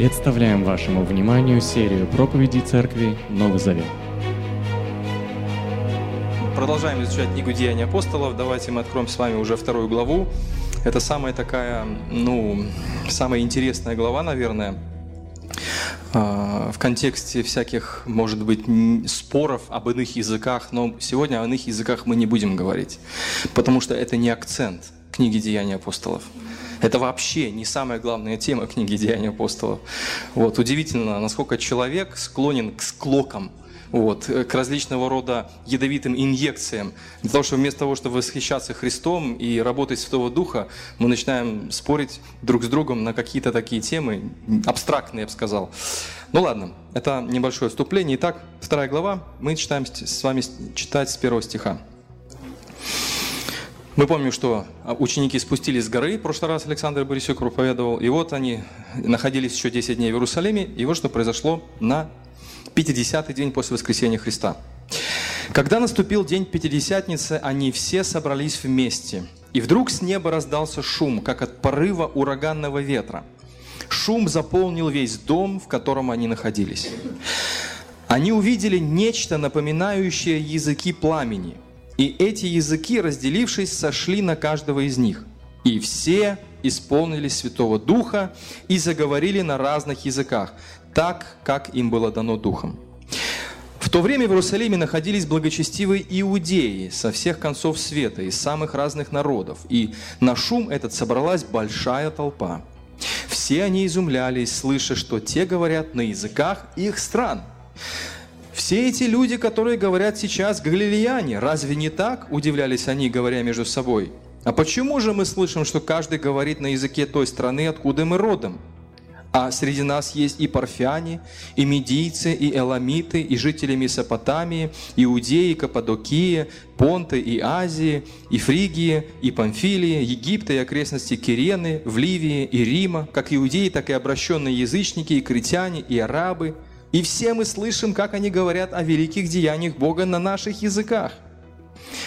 Представляем вашему вниманию серию проповедей Церкви Новый Завет. Продолжаем изучать книгу Деяний апостолов. Давайте мы откроем с вами уже вторую главу. Это самая такая, ну, самая интересная глава, наверное, а, в контексте всяких, может быть, споров об иных языках, но сегодня о иных языках мы не будем говорить, потому что это не акцент книги Деяний апостолов. Это вообще не самая главная тема книги «Деяния апостолов». Вот, удивительно, насколько человек склонен к склокам, вот, к различного рода ядовитым инъекциям. Для того, чтобы вместо того, чтобы восхищаться Христом и работать Святого Духа, мы начинаем спорить друг с другом на какие-то такие темы, абстрактные, я бы сказал. Ну ладно, это небольшое вступление. Итак, вторая глава, мы читаем с вами читать с первого стиха. Мы помним, что ученики спустились с горы, в прошлый раз Александр Борисюк проповедовал, и вот они находились еще 10 дней в Иерусалиме, и вот что произошло на 50-й день после воскресения Христа. Когда наступил день Пятидесятницы, они все собрались вместе, и вдруг с неба раздался шум, как от порыва ураганного ветра. Шум заполнил весь дом, в котором они находились. Они увидели нечто, напоминающее языки пламени – и эти языки, разделившись, сошли на каждого из них. И все исполнились Святого Духа и заговорили на разных языках, так, как им было дано Духом. В то время в Иерусалиме находились благочестивые иудеи со всех концов света, из самых разных народов, и на шум этот собралась большая толпа. Все они изумлялись, слыша, что те говорят на языках их стран. Все эти люди, которые говорят сейчас галилеяне, разве не так? Удивлялись они, говоря между собой. А почему же мы слышим, что каждый говорит на языке той страны, откуда мы родом? А среди нас есть и парфяне, и медийцы, и эламиты, и жители Месопотамии, Иудеи, Каппадокии, Понты и Азии, и Фригии, и Памфилии, Египта и окрестности Кирены, в Ливии и Рима, как иудеи, так и обращенные язычники, и критяне, и арабы – и все мы слышим, как они говорят о великих деяниях Бога на наших языках.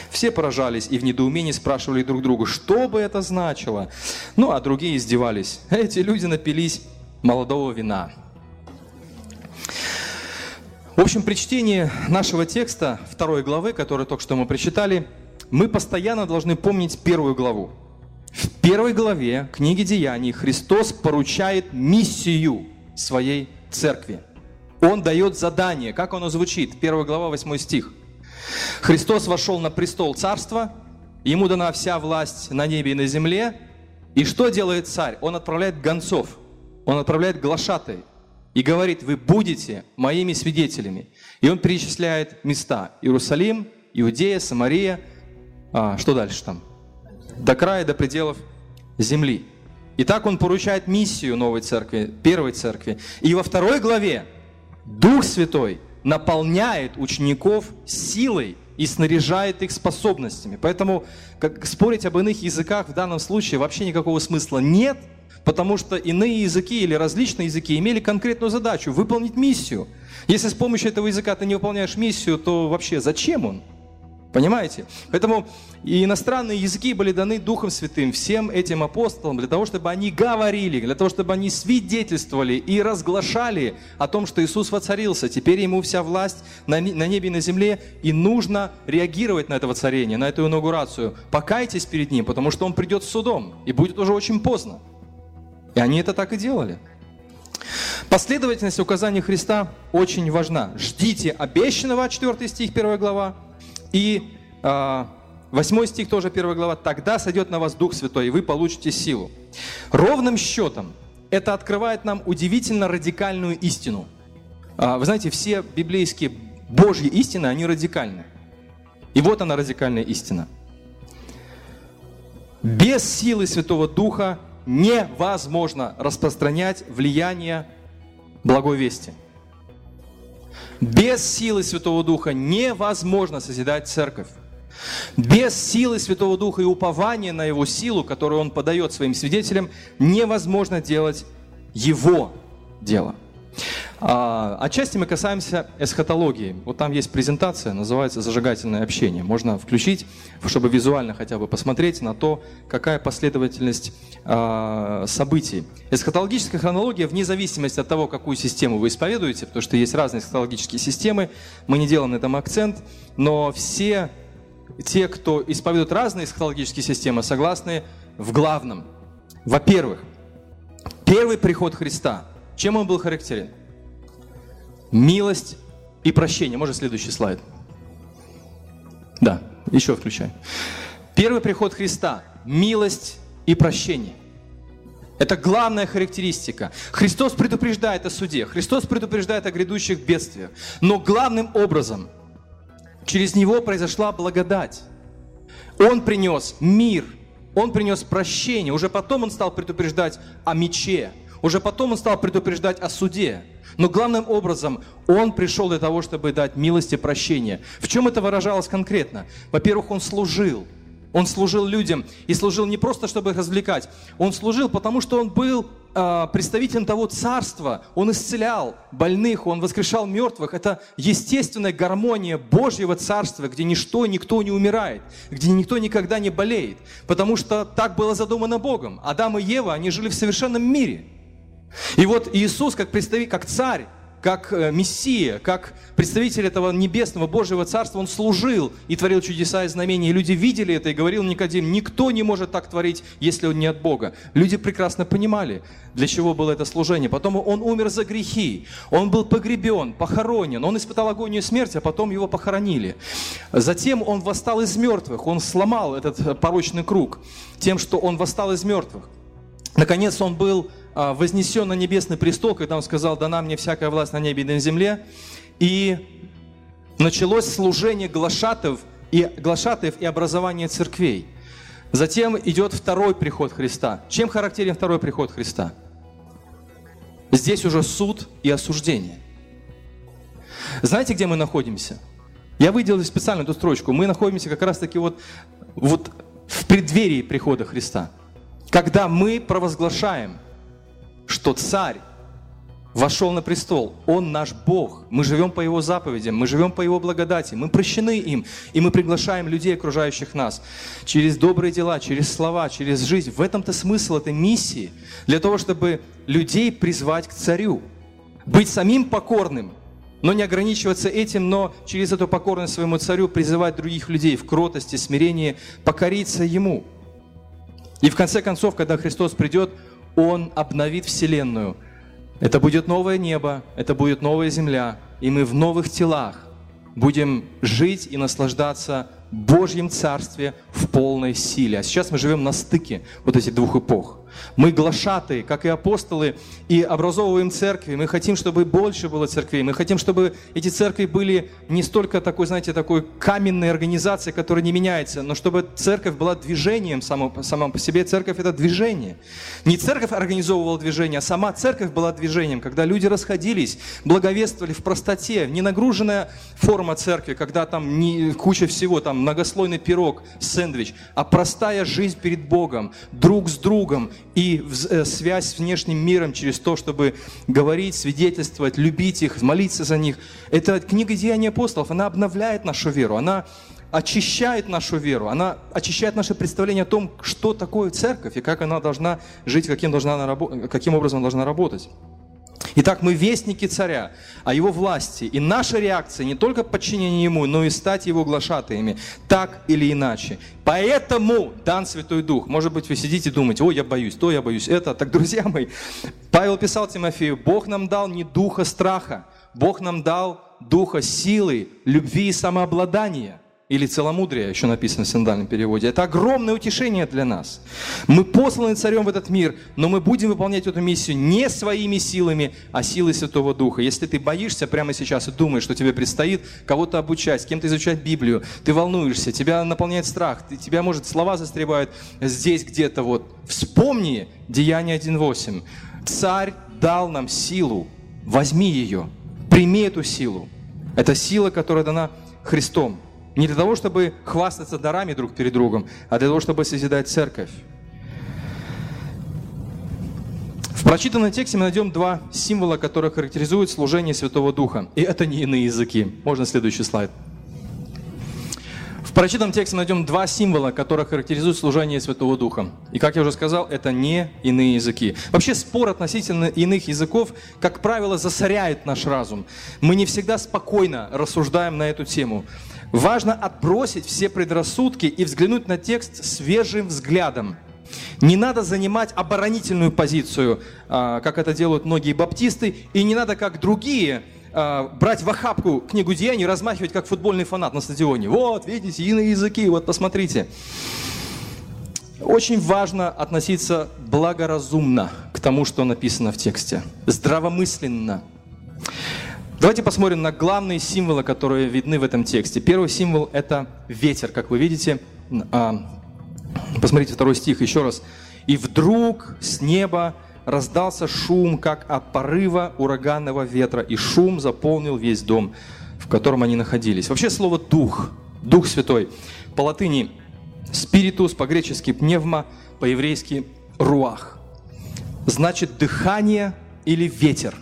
Все поражались и в недоумении спрашивали друг друга, что бы это значило. Ну, а другие издевались. Эти люди напились молодого вина. В общем, при чтении нашего текста, второй главы, который только что мы прочитали, мы постоянно должны помнить первую главу. В первой главе книги Деяний Христос поручает миссию своей церкви – он дает задание. Как оно звучит? 1 глава, 8 стих. Христос вошел на престол царства, ему дана вся власть на небе и на земле. И что делает царь? Он отправляет гонцов, он отправляет глашатай и говорит, вы будете моими свидетелями. И он перечисляет места. Иерусалим, Иудея, Самария, а, что дальше там? До края, до пределов земли. И так он поручает миссию новой церкви, первой церкви. И во второй главе Дух Святой наполняет учеников силой и снаряжает их способностями. Поэтому как, спорить об иных языках в данном случае вообще никакого смысла нет, потому что иные языки или различные языки имели конкретную задачу – выполнить миссию. Если с помощью этого языка ты не выполняешь миссию, то вообще зачем он? Понимаете? Поэтому и иностранные языки были даны Духом Святым всем этим апостолам для того, чтобы они говорили, для того, чтобы они свидетельствовали и разглашали о том, что Иисус воцарился. Теперь ему вся власть на небе и на земле, и нужно реагировать на это воцарение, на эту инаугурацию. Покайтесь перед Ним, потому что Он придет с судом, и будет уже очень поздно. И они это так и делали. Последовательность указаний Христа очень важна. Ждите обещанного, 4 стих, 1 глава, и э, 8 стих, тоже 1 глава. «Тогда сойдет на вас Дух Святой, и вы получите силу». Ровным счетом это открывает нам удивительно радикальную истину. Э, вы знаете, все библейские Божьи истины, они радикальны. И вот она радикальная истина. Без силы Святого Духа невозможно распространять влияние благой вести – без силы Святого Духа невозможно созидать церковь. Без силы Святого Духа и упования на Его силу, которую Он подает своим свидетелям, невозможно делать Его дело. А, отчасти мы касаемся эсхатологии. Вот там есть презентация, называется «Зажигательное общение». Можно включить, чтобы визуально хотя бы посмотреть на то, какая последовательность а, событий. Эсхатологическая хронология, вне зависимости от того, какую систему вы исповедуете, потому что есть разные эсхатологические системы, мы не делаем на этом акцент, но все те, кто исповедует разные эсхатологические системы, согласны в главном. Во-первых, первый приход Христа, чем он был характерен? Милость и прощение. Можно следующий слайд? Да, еще включай. Первый приход Христа – милость и прощение. Это главная характеристика. Христос предупреждает о суде, Христос предупреждает о грядущих бедствиях. Но главным образом через Него произошла благодать. Он принес мир, Он принес прощение. Уже потом Он стал предупреждать о мече, уже потом Он стал предупреждать о суде. Но главным образом Он пришел для того, чтобы дать милость и прощение. В чем это выражалось конкретно? Во-первых, Он служил. Он служил людям и служил не просто, чтобы их развлекать. Он служил, потому что он был э, представителем того царства. Он исцелял больных, он воскрешал мертвых. Это естественная гармония Божьего царства, где ничто, никто не умирает, где никто никогда не болеет. Потому что так было задумано Богом. Адам и Ева, они жили в совершенном мире. И вот Иисус, как представитель, как царь, как э, Мессия, как представитель этого небесного Божьего Царства, Он служил и творил чудеса и знамения. И люди видели это и говорил Никодим, никто не может так творить, если он не от Бога. Люди прекрасно понимали, для чего было это служение. Потом Он умер за грехи, Он был погребен, похоронен, Он испытал агонию смерти, а потом Его похоронили. Затем Он восстал из мертвых, Он сломал этот порочный круг тем, что Он восстал из мертвых. Наконец Он был а, вознесен на небесный престол, когда он сказал, дана мне всякая власть на небе и на земле. И началось служение глашатов и, глашатаев и образование церквей. Затем идет второй приход Христа. Чем характерен второй приход Христа? Здесь уже суд и осуждение. Знаете, где мы находимся? Я выделил специально эту строчку. Мы находимся как раз-таки вот, вот в преддверии прихода Христа. Когда мы провозглашаем – что царь вошел на престол. Он наш Бог. Мы живем по Его заповедям, мы живем по Его благодати, мы прощены им, и мы приглашаем людей, окружающих нас, через добрые дела, через слова, через жизнь. В этом-то смысл этой миссии, для того, чтобы людей призвать к царю, быть самим покорным, но не ограничиваться этим, но через эту покорность своему царю призывать других людей в кротости, смирении, покориться ему. И в конце концов, когда Христос придет, он обновит Вселенную. Это будет новое небо, это будет новая земля, и мы в новых телах будем жить и наслаждаться Божьем Царстве в полной силе. А сейчас мы живем на стыке вот этих двух эпох. Мы глашатые, как и апостолы, и образовываем церкви. Мы хотим, чтобы больше было церквей. Мы хотим, чтобы эти церкви были не столько такой, знаете, такой каменной организацией, которая не меняется, но чтобы церковь была движением само, само по себе. Церковь – это движение. Не церковь организовывала движение, а сама церковь была движением, когда люди расходились, благовествовали в простоте, не нагруженная форма церкви, когда там не, куча всего, там многослойный пирог, сэндвич, а простая жизнь перед Богом, друг с другом, и э, связь с внешним миром через то, чтобы говорить, свидетельствовать, любить их, молиться за них. Это книга Деяний апостолов, она обновляет нашу веру, она очищает нашу веру, она очищает наше представление о том, что такое церковь и как она должна жить, каким, должна она, каким образом она должна работать. Итак, мы вестники царя, о его власти. И наша реакция не только подчинение ему, но и стать его глашатаями, так или иначе. Поэтому дан Святой Дух. Может быть, вы сидите и думаете, ой, я боюсь, то я боюсь, это. Так, друзья мои, Павел писал Тимофею, Бог нам дал не духа страха, Бог нам дал духа силы, любви и самообладания или целомудрие, еще написано в синдальном переводе. Это огромное утешение для нас. Мы посланы царем в этот мир, но мы будем выполнять эту миссию не своими силами, а силой Святого Духа. Если ты боишься прямо сейчас и думаешь, что тебе предстоит кого-то обучать, кем-то изучать Библию, ты волнуешься, тебя наполняет страх, ты, тебя, может, слова застревают здесь где-то вот. Вспомни Деяние 1.8. Царь дал нам силу, возьми ее, прими эту силу. Это сила, которая дана Христом. Не для того, чтобы хвастаться дарами друг перед другом, а для того, чтобы созидать церковь. В прочитанном тексте мы найдем два символа, которые характеризуют служение Святого Духа. И это не иные языки. Можно следующий слайд. В прочитанном тексте мы найдем два символа, которые характеризуют служение Святого Духа. И, как я уже сказал, это не иные языки. Вообще спор относительно иных языков, как правило, засоряет наш разум. Мы не всегда спокойно рассуждаем на эту тему. Важно отбросить все предрассудки и взглянуть на текст свежим взглядом. Не надо занимать оборонительную позицию, а, как это делают многие баптисты, и не надо, как другие, а, брать в охапку книгу деяний, размахивать как футбольный фанат на стадионе. Вот, видите, иные языки, вот посмотрите. Очень важно относиться благоразумно к тому, что написано в тексте. Здравомысленно. Давайте посмотрим на главные символы, которые видны в этом тексте. Первый символ – это ветер, как вы видите. А, посмотрите второй стих еще раз. «И вдруг с неба раздался шум, как от порыва ураганного ветра, и шум заполнил весь дом, в котором они находились. Вообще слово «дух», «дух святой» по латыни «спиритус», по-гречески «пневма», по-еврейски «руах». Значит «дыхание» или «ветер».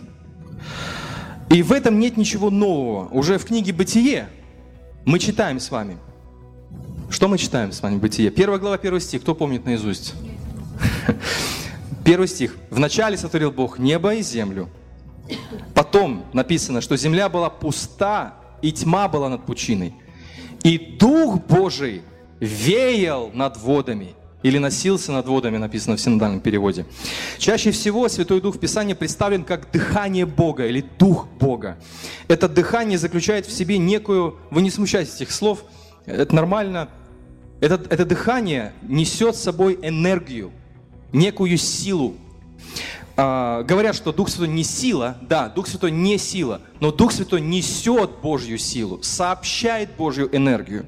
И в этом нет ничего нового. Уже в книге «Бытие» мы читаем с вами. Что мы читаем с вами «Бытие»? Первая глава, первый стих. Кто помнит наизусть? Первый стих. «Вначале сотворил Бог небо и землю». Потом написано, что земля была пуста, и тьма была над пучиной. И Дух Божий веял над водами. Или носился над водами, написано в синодальном переводе. Чаще всего Святой Дух в Писании представлен как дыхание Бога или Дух Бога. Это дыхание заключает в себе некую... Вы не смущайтесь этих слов, это нормально. Это, это дыхание несет с собой энергию, некую силу. А, говорят, что Дух Святой не сила, да, Дух Святой не сила, но Дух Святой несет Божью силу, сообщает Божью энергию,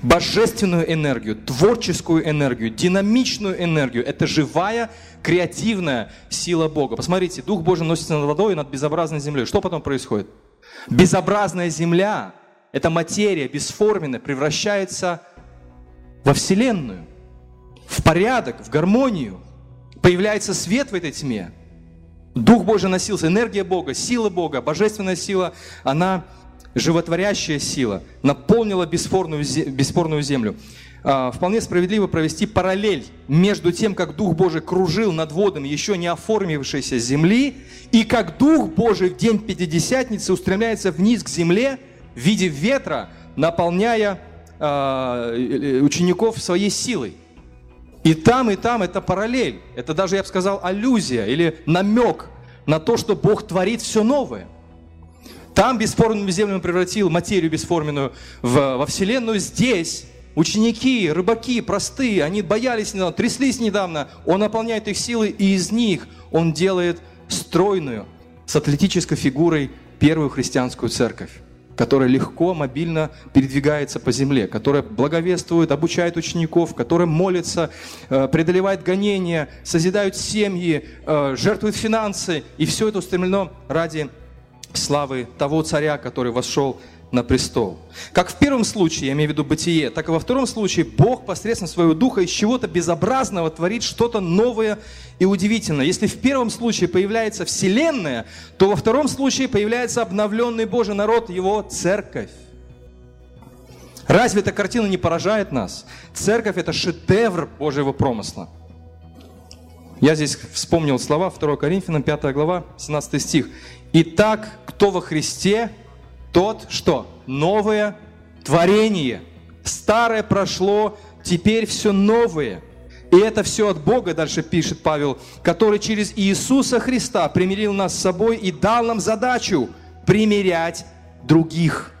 божественную энергию, творческую энергию, динамичную энергию. Это живая, креативная сила Бога. Посмотрите, Дух Божий носится над водой и над безобразной землей. Что потом происходит? Безобразная земля, эта материя бесформенная, превращается во Вселенную, в порядок, в гармонию – появляется свет в этой тьме. Дух Божий носился, энергия Бога, сила Бога, божественная сила, она животворящая сила, наполнила бесспорную, бесспорную землю. А, вполне справедливо провести параллель между тем, как Дух Божий кружил над водами еще не оформившейся земли, и как Дух Божий в день Пятидесятницы устремляется вниз к земле в виде ветра, наполняя э, учеников своей силой. И там, и там это параллель. Это даже, я бы сказал, аллюзия или намек на то, что Бог творит все новое. Там бесформенную землю он превратил материю бесформенную в, во Вселенную. Здесь ученики, рыбаки простые, они боялись недавно, тряслись недавно. Он наполняет их силой, и из них он делает стройную, с атлетической фигурой первую христианскую церковь которая легко, мобильно передвигается по земле, которая благовествует, обучает учеников, которая молится, э, преодолевает гонения, созидают семьи, э, жертвует финансы. И все это устремлено ради славы того царя, который вошел на престол. Как в первом случае, я имею в виду бытие, так и во втором случае Бог посредством своего духа из чего-то безобразного творит что-то новое и удивительное. Если в первом случае появляется Вселенная, то во втором случае появляется обновленный Божий народ, его церковь. Разве эта картина не поражает нас? Церковь – это шедевр Божьего промысла. Я здесь вспомнил слова 2 Коринфянам, 5 глава, 17 стих. «Итак, кто во Христе, тот что? Новое творение. Старое прошло, теперь все новое. И это все от Бога, дальше пишет Павел, который через Иисуса Христа примирил нас с собой и дал нам задачу примирять других.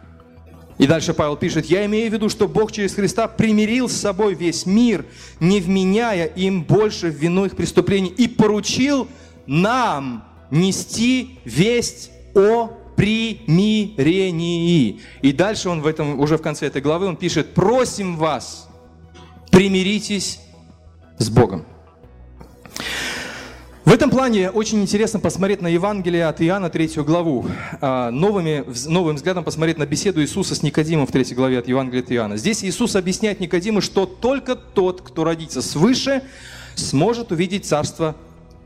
И дальше Павел пишет, я имею в виду, что Бог через Христа примирил с собой весь мир, не вменяя им больше в вину их преступлений, и поручил нам нести весть о примирении. И дальше он в этом, уже в конце этой главы, он пишет, просим вас, примиритесь с Богом. В этом плане очень интересно посмотреть на Евангелие от Иоанна, третью главу. А, новыми, новым взглядом посмотреть на беседу Иисуса с Никодимом в третьей главе от Евангелия от Иоанна. Здесь Иисус объясняет Никодиму, что только тот, кто родится свыше, сможет увидеть Царство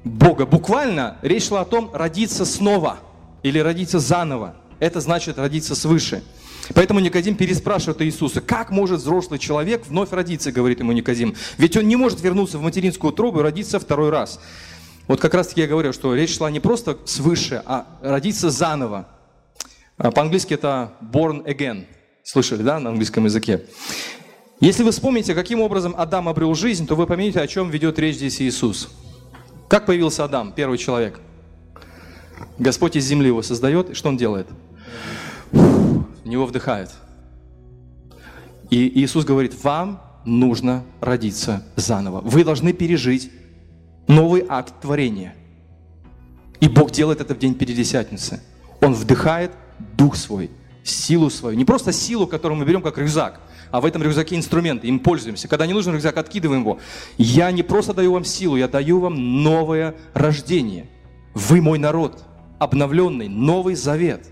Бога. Буквально речь шла о том родиться снова или родиться заново. Это значит родиться свыше. Поэтому Никодим переспрашивает Иисуса, как может взрослый человек вновь родиться, говорит ему Никодим. Ведь он не может вернуться в материнскую трубу и родиться второй раз. Вот как раз таки я говорю, что речь шла не просто свыше, а родиться заново. А по-английски это born again. Слышали, да, на английском языке? Если вы вспомните, каким образом Адам обрел жизнь, то вы поймете, о чем ведет речь здесь Иисус. Как появился Адам, первый человек? Господь из земли его создает, и что он делает? В него вдыхает. И Иисус говорит, вам нужно родиться заново. Вы должны пережить новый акт творения. И Бог делает это в день Пятидесятницы. Он вдыхает Дух Свой, силу свою. Не просто силу, которую мы берем как рюкзак, а в этом рюкзаке инструменты, им пользуемся. Когда не нужен рюкзак, откидываем его. Я не просто даю вам силу, я даю вам новое рождение. Вы мой народ, обновленный, новый завет.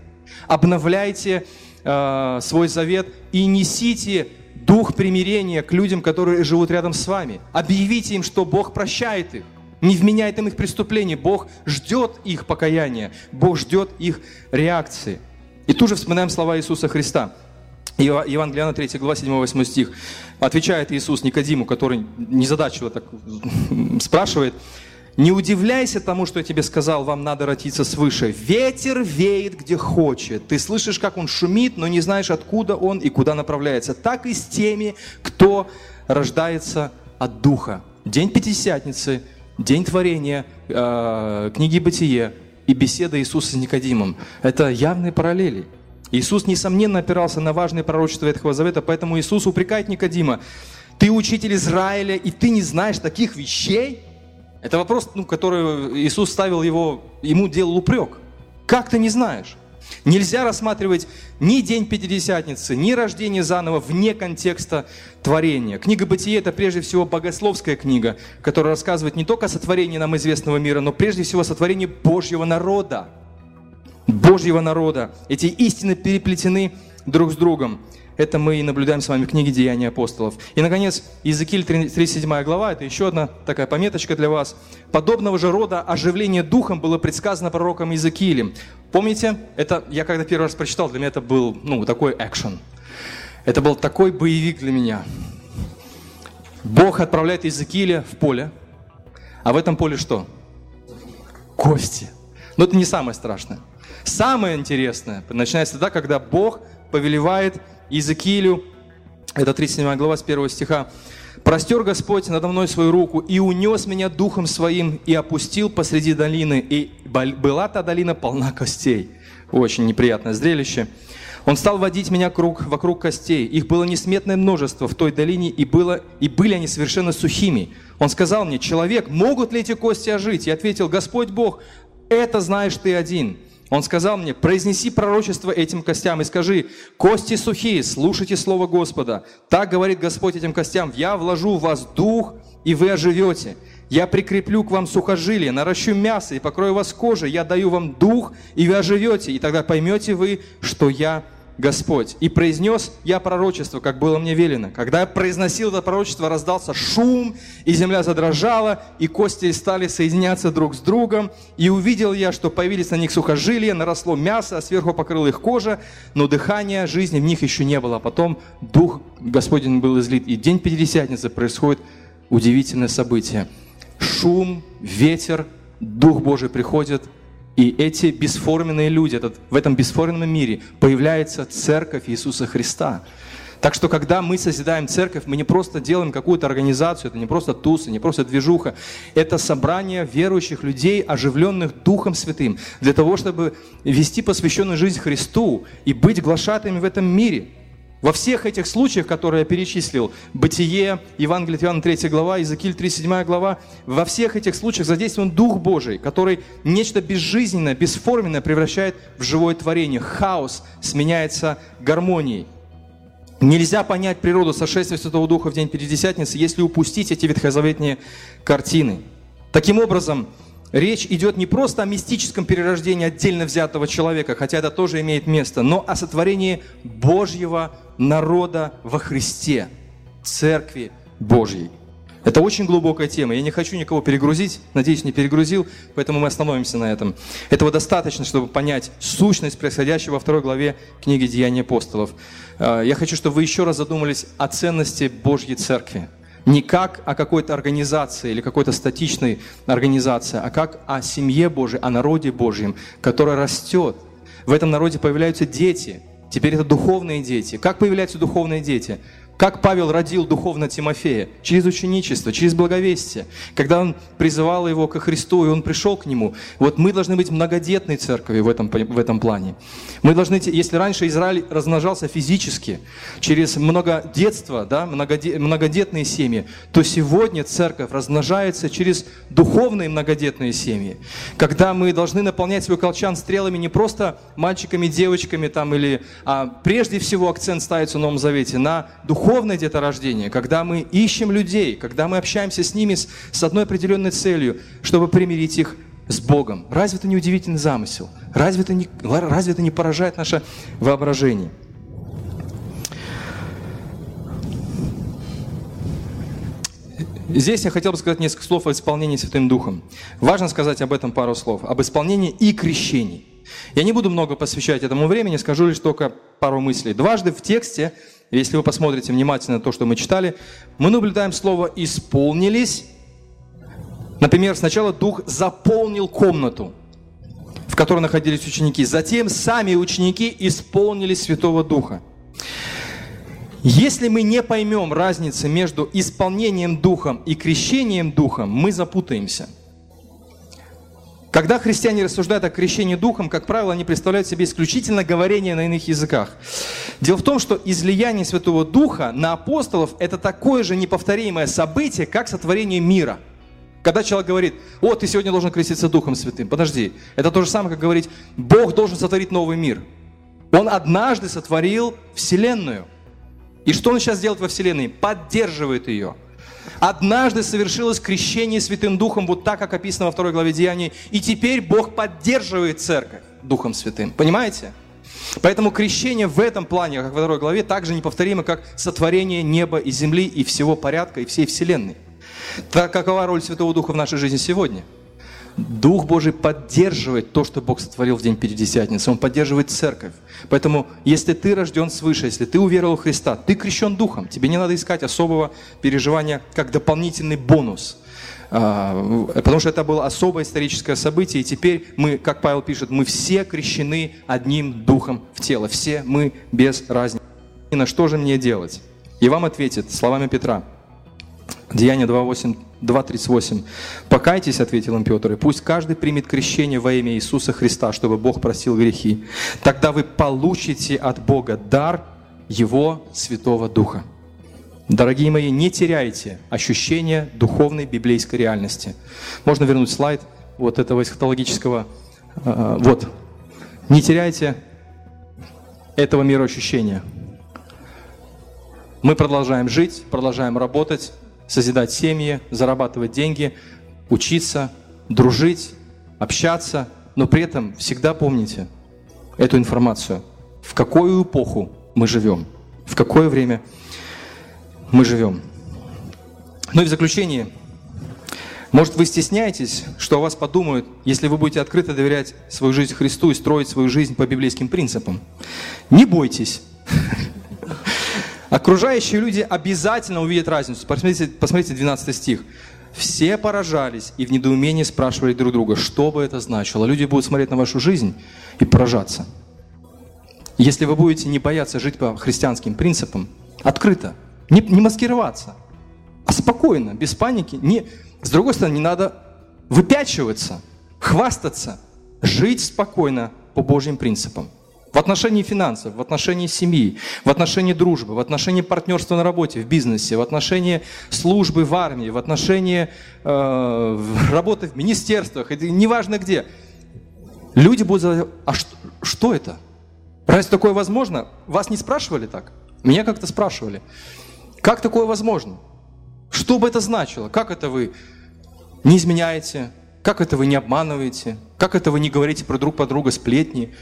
Обновляйте э, свой завет и несите дух примирения к людям, которые живут рядом с вами. Объявите им, что Бог прощает их не вменяет им их преступления. Бог ждет их покаяния, Бог ждет их реакции. И тут же вспоминаем слова Иисуса Христа. Евангелиана 3 глава 7-8 стих. Отвечает Иисус Никодиму, который незадачиво так спрашивает, «Не удивляйся тому, что я тебе сказал, вам надо родиться свыше. Ветер веет, где хочет. Ты слышишь, как он шумит, но не знаешь, откуда он и куда направляется. Так и с теми, кто рождается от Духа». День Пятидесятницы – День творения, э, книги Бытие и беседа Иисуса с Никодимом. Это явные параллели. Иисус, несомненно, опирался на важные пророчества Ветхого Завета, поэтому Иисус упрекает Никодима. Ты учитель Израиля, и ты не знаешь таких вещей? Это вопрос, ну, который Иисус ставил его, ему делал упрек. Как ты не знаешь? Нельзя рассматривать ни День Пятидесятницы, ни рождение заново вне контекста творения. Книга Бытие – это прежде всего богословская книга, которая рассказывает не только о сотворении нам известного мира, но прежде всего о сотворении Божьего народа. Божьего народа. Эти истины переплетены друг с другом. Это мы и наблюдаем с вами в книге «Деяния апостолов». И, наконец, Иезекииль 37 глава, это еще одна такая пометочка для вас. Подобного же рода оживление духом было предсказано пророком Иезекиилем. Помните, это я когда первый раз прочитал, для меня это был ну, такой экшен. Это был такой боевик для меня. Бог отправляет Иезекииля в поле, а в этом поле что? Кости. Но это не самое страшное. Самое интересное начинается тогда, когда Бог повелевает Иезекиилю, это 37 глава с 1 стиха. «Простер Господь надо мной свою руку и унес меня духом своим и опустил посреди долины, и была та долина полна костей». Очень неприятное зрелище. Он стал водить меня круг, вокруг костей. Их было несметное множество в той долине, и, было, и были они совершенно сухими. Он сказал мне, человек, могут ли эти кости ожить? Я ответил, Господь Бог, это знаешь ты один. Он сказал мне, произнеси пророчество этим костям и скажи, кости сухие, слушайте слово Господа. Так говорит Господь этим костям, я вложу в вас дух, и вы оживете. Я прикреплю к вам сухожилие, наращу мясо и покрою вас кожей. Я даю вам дух, и вы оживете. И тогда поймете вы, что я Господь. И произнес я пророчество, как было мне велено. Когда я произносил это пророчество, раздался шум, и земля задрожала, и кости стали соединяться друг с другом. И увидел я, что появились на них сухожилия, наросло мясо, а сверху покрыла их кожа, но дыхания жизни в них еще не было. Потом Дух Господень был излит. И день Пятидесятницы происходит удивительное событие. Шум, ветер, Дух Божий приходит – и эти бесформенные люди, этот, в этом бесформенном мире появляется церковь Иисуса Христа. Так что, когда мы созидаем церковь, мы не просто делаем какую-то организацию, это не просто тусы, не просто движуха. Это собрание верующих людей, оживленных Духом Святым, для того, чтобы вести посвященную жизнь Христу и быть глашатыми в этом мире – во всех этих случаях, которые я перечислил, Бытие, Евангелие Иоанна 3 глава, Иезекииль 37 глава, во всех этих случаях задействован Дух Божий, который нечто безжизненное, бесформенное превращает в живое творение. Хаос сменяется гармонией. Нельзя понять природу сошествия Святого Духа в день Пятидесятницы, если упустить эти ветхозаветные картины. Таким образом, Речь идет не просто о мистическом перерождении отдельно взятого человека, хотя это тоже имеет место, но о сотворении Божьего народа во Христе, Церкви Божьей. Это очень глубокая тема. Я не хочу никого перегрузить, надеюсь, не перегрузил, поэтому мы остановимся на этом. Этого достаточно, чтобы понять сущность происходящего во второй главе книги «Деяния апостолов». А, я хочу, чтобы вы еще раз задумались о ценности Божьей Церкви. Не как о какой-то организации или какой-то статичной организации, а как о семье Божьей, о народе Божьем, который растет. В этом народе появляются дети. Теперь это духовные дети. Как появляются духовные дети? Как Павел родил духовно Тимофея? Через ученичество, через благовестие. Когда он призывал его ко Христу, и он пришел к нему. Вот мы должны быть многодетной церковью в этом, в этом плане. Мы должны, если раньше Израиль размножался физически, через многодетство, да, многодетные семьи, то сегодня церковь размножается через духовные многодетные семьи. Когда мы должны наполнять свой колчан стрелами не просто мальчиками, девочками там, или, а прежде всего акцент ставится в Новом Завете на духовные духовное деторождение, когда мы ищем людей, когда мы общаемся с ними с, с одной определенной целью, чтобы примирить их с Богом. Разве это не удивительный замысел? Разве это не, разве это не поражает наше воображение? Здесь я хотел бы сказать несколько слов о исполнении Святым Духом. Важно сказать об этом пару слов. Об исполнении и крещении. Я не буду много посвящать этому времени, скажу лишь только пару мыслей. Дважды в тексте если вы посмотрите внимательно то, что мы читали, мы наблюдаем слово «исполнились». Например, сначала Дух заполнил комнату, в которой находились ученики. Затем сами ученики исполнили Святого Духа. Если мы не поймем разницы между исполнением Духом и крещением Духом, мы запутаемся – когда христиане рассуждают о крещении духом, как правило, они представляют себе исключительно говорение на иных языках. Дело в том, что излияние Святого Духа на апостолов – это такое же неповторимое событие, как сотворение мира. Когда человек говорит, о, ты сегодня должен креститься Духом Святым. Подожди, это то же самое, как говорить, Бог должен сотворить новый мир. Он однажды сотворил Вселенную. И что он сейчас делает во Вселенной? Поддерживает ее – Однажды совершилось крещение Святым Духом, вот так, как описано во второй главе Деяний, и теперь Бог поддерживает церковь Духом Святым. Понимаете? Поэтому крещение в этом плане, как во второй главе, также неповторимо, как сотворение неба и земли и всего порядка и всей вселенной. Так какова роль Святого Духа в нашей жизни сегодня – Дух Божий поддерживает то, что Бог сотворил в день Пятидесятницы. Он поддерживает церковь. Поэтому, если ты рожден свыше, если ты уверовал в Христа, ты крещен Духом, тебе не надо искать особого переживания как дополнительный бонус. А, потому что это было особое историческое событие, и теперь мы, как Павел пишет, мы все крещены одним Духом в тело. Все мы без разницы. И на что же мне делать? И вам ответит словами Петра – Деяние 2.38. «Покайтесь, — ответил им Петр, — и пусть каждый примет крещение во имя Иисуса Христа, чтобы Бог просил грехи. Тогда вы получите от Бога дар Его Святого Духа». Дорогие мои, не теряйте ощущение духовной библейской реальности. Можно вернуть слайд вот этого эсхатологического. Э, вот. Не теряйте этого мироощущения. Мы продолжаем жить, продолжаем работать, созидать семьи, зарабатывать деньги, учиться, дружить, общаться, но при этом всегда помните эту информацию, в какую эпоху мы живем, в какое время мы живем. Ну и в заключение, может вы стесняетесь, что о вас подумают, если вы будете открыто доверять свою жизнь Христу и строить свою жизнь по библейским принципам. Не бойтесь. Окружающие люди обязательно увидят разницу. Посмотрите, посмотрите 12 стих. Все поражались и в недоумении спрашивали друг друга, что бы это значило. Люди будут смотреть на вашу жизнь и поражаться. Если вы будете не бояться жить по христианским принципам, открыто, не, не маскироваться, а спокойно, без паники. Не, с другой стороны, не надо выпячиваться, хвастаться, жить спокойно по Божьим принципам. В отношении финансов, в отношении семьи, в отношении дружбы, в отношении партнерства на работе, в бизнесе, в отношении службы в армии, в отношении э, работы в министерствах, неважно где. Люди будут задавать, а что, что это? Разве такое возможно? Вас не спрашивали так? Меня как-то спрашивали. Как такое возможно? Что бы это значило? Как это вы не изменяете? Как это вы не обманываете? Как это вы не говорите про друг по друга сплетни?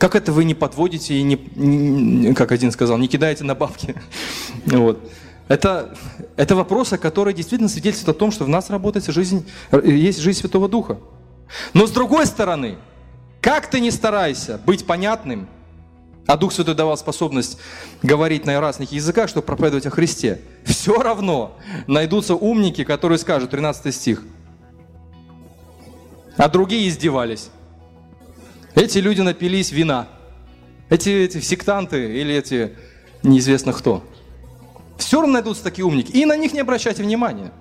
Как это вы не подводите и не, как один сказал, не кидаете на бабки? Вот. Это, это вопросы, которые действительно свидетельствуют о том, что в нас работает жизнь, есть жизнь Святого Духа. Но с другой стороны, как ты не старайся быть понятным, а Дух Святой давал способность говорить на разных языках, чтобы проповедовать о Христе, все равно найдутся умники, которые скажут, 13 стих, а другие издевались. Эти люди напились вина. Эти, эти сектанты или эти неизвестно кто. Все равно найдутся такие умники. И на них не обращайте внимания.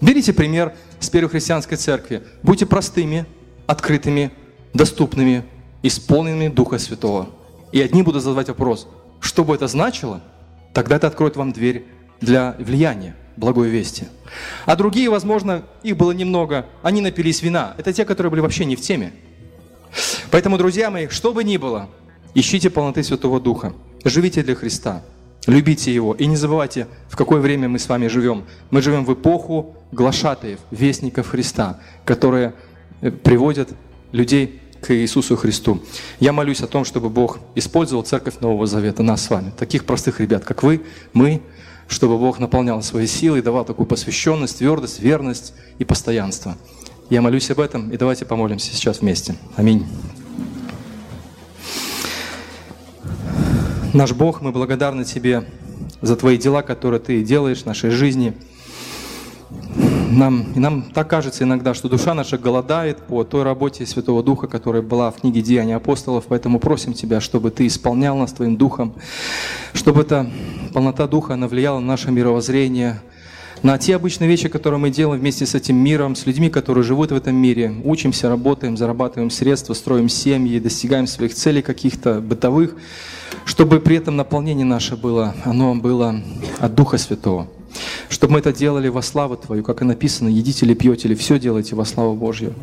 Берите пример с первой христианской церкви. Будьте простыми, открытыми, доступными, исполненными Духа Святого. И одни будут задавать вопрос, что бы это значило, тогда это откроет вам дверь для влияния благой вести. А другие, возможно, их было немного, они напились вина. Это те, которые были вообще не в теме. Поэтому, друзья мои, что бы ни было, ищите полноты Святого Духа, живите для Христа, любите Его. И не забывайте, в какое время мы с вами живем. Мы живем в эпоху глашатаев, вестников Христа, которые э, приводят людей к Иисусу Христу. Я молюсь о том, чтобы Бог использовал Церковь Нового Завета, нас с вами, таких простых ребят, как вы, мы, чтобы Бог наполнял свои силы и давал такую посвященность, твердость, верность и постоянство. Я молюсь об этом, и давайте помолимся сейчас вместе. Аминь. Наш Бог, мы благодарны Тебе за Твои дела, которые Ты делаешь в нашей жизни. Нам, и нам так кажется иногда, что душа наша голодает по той работе Святого Духа, которая была в книге Деяний апостолов, поэтому просим Тебя, чтобы Ты исполнял нас Твоим Духом, чтобы эта полнота Духа, она влияла на наше мировоззрение – на те обычные вещи, которые мы делаем вместе с этим миром, с людьми, которые живут в этом мире. Учимся, работаем, зарабатываем средства, строим семьи, достигаем своих целей каких-то бытовых, чтобы при этом наполнение наше было, оно было от Духа Святого. Чтобы мы это делали во славу Твою, как и написано, едите или пьете, или все делайте во славу Божью.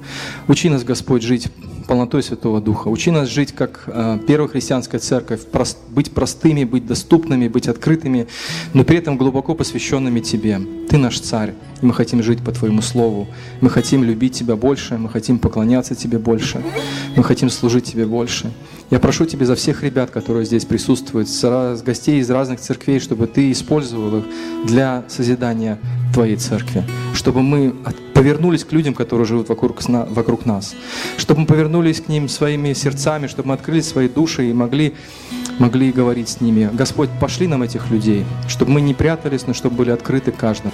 Учи нас, Господь, жить полнотой Святого Духа. Учи нас жить как э, первая христианская церковь, прост, быть простыми, быть доступными, быть открытыми, но при этом глубоко посвященными Тебе. Ты наш Царь, и мы хотим жить по Твоему Слову. Мы хотим любить Тебя больше, мы хотим поклоняться Тебе больше, мы хотим служить Тебе больше. Я прошу Тебя за всех ребят, которые здесь присутствуют, с гостей из разных церквей, чтобы Ты использовал их для созидания Твоей церкви, чтобы мы повернулись к людям, которые живут вокруг, вокруг нас, чтобы мы повернулись к ним своими сердцами, чтобы мы открыли свои души и могли, могли говорить с ними. Господь, пошли нам этих людей, чтобы мы не прятались, но чтобы были открыты каждому.